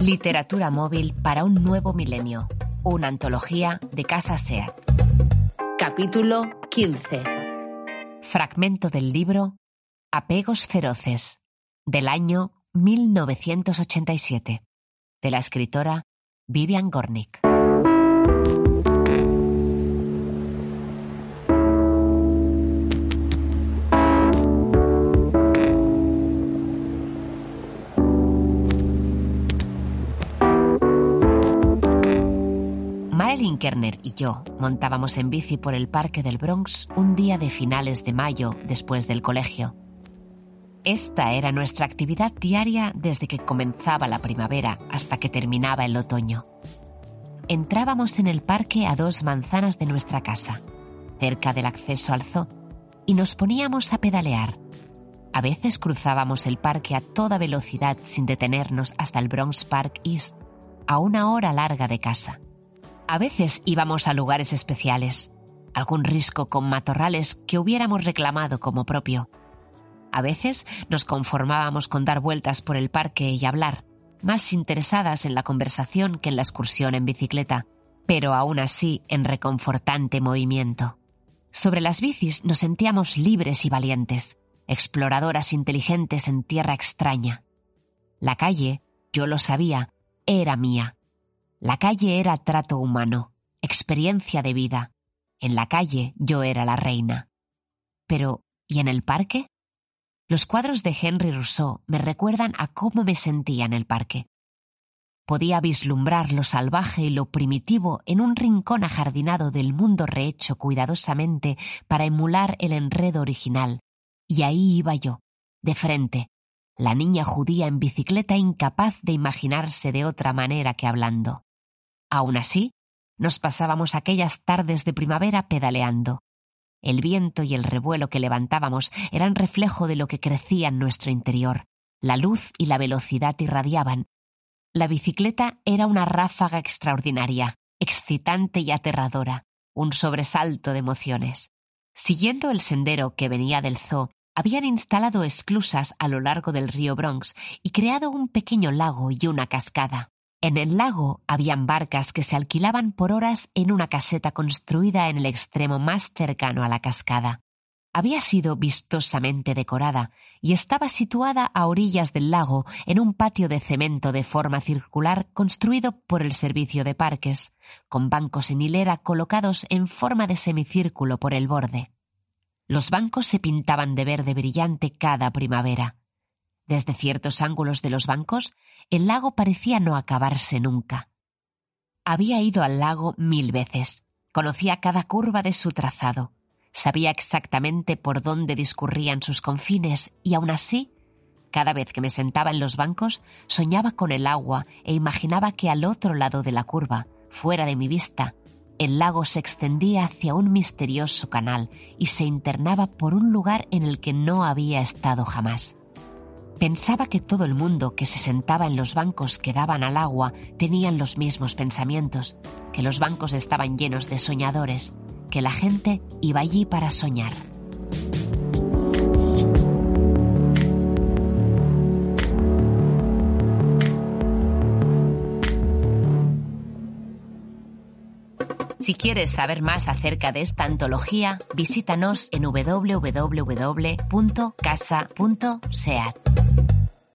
Literatura móvil para un nuevo milenio. Una antología de Casa SEAT. Capítulo 15. Fragmento del libro Apegos feroces, del año 1987, de la escritora Vivian Gornick. Kerner y yo montábamos en bici por el parque del Bronx un día de finales de mayo después del colegio. Esta era nuestra actividad diaria desde que comenzaba la primavera hasta que terminaba el otoño. Entrábamos en el parque a dos manzanas de nuestra casa, cerca del acceso al zoo, y nos poníamos a pedalear. A veces cruzábamos el parque a toda velocidad sin detenernos hasta el Bronx Park East, a una hora larga de casa. A veces íbamos a lugares especiales, algún risco con matorrales que hubiéramos reclamado como propio. A veces nos conformábamos con dar vueltas por el parque y hablar, más interesadas en la conversación que en la excursión en bicicleta, pero aún así en reconfortante movimiento. Sobre las bicis nos sentíamos libres y valientes, exploradoras inteligentes en tierra extraña. La calle, yo lo sabía, era mía la calle era trato humano, experiencia de vida. En la calle yo era la reina. Pero, ¿y en el parque? Los cuadros de Henry Rousseau me recuerdan a cómo me sentía en el parque. Podía vislumbrar lo salvaje y lo primitivo en un rincón ajardinado del mundo rehecho cuidadosamente para emular el enredo original, y ahí iba yo, de frente, la niña judía en bicicleta incapaz de imaginarse de otra manera que hablando. Aún así, nos pasábamos aquellas tardes de primavera pedaleando. El viento y el revuelo que levantábamos eran reflejo de lo que crecía en nuestro interior. La luz y la velocidad irradiaban. La bicicleta era una ráfaga extraordinaria, excitante y aterradora, un sobresalto de emociones. Siguiendo el sendero que venía del zoo, habían instalado esclusas a lo largo del río Bronx y creado un pequeño lago y una cascada. En el lago habían barcas que se alquilaban por horas en una caseta construida en el extremo más cercano a la cascada. Había sido vistosamente decorada y estaba situada a orillas del lago en un patio de cemento de forma circular construido por el servicio de parques, con bancos en hilera colocados en forma de semicírculo por el borde. Los bancos se pintaban de verde brillante cada primavera. Desde ciertos ángulos de los bancos, el lago parecía no acabarse nunca. Había ido al lago mil veces, conocía cada curva de su trazado, sabía exactamente por dónde discurrían sus confines y aún así, cada vez que me sentaba en los bancos, soñaba con el agua e imaginaba que al otro lado de la curva, fuera de mi vista, el lago se extendía hacia un misterioso canal y se internaba por un lugar en el que no había estado jamás. Pensaba que todo el mundo que se sentaba en los bancos que daban al agua tenían los mismos pensamientos, que los bancos estaban llenos de soñadores, que la gente iba allí para soñar. Si quieres saber más acerca de esta antología, visítanos en www.casa.seat.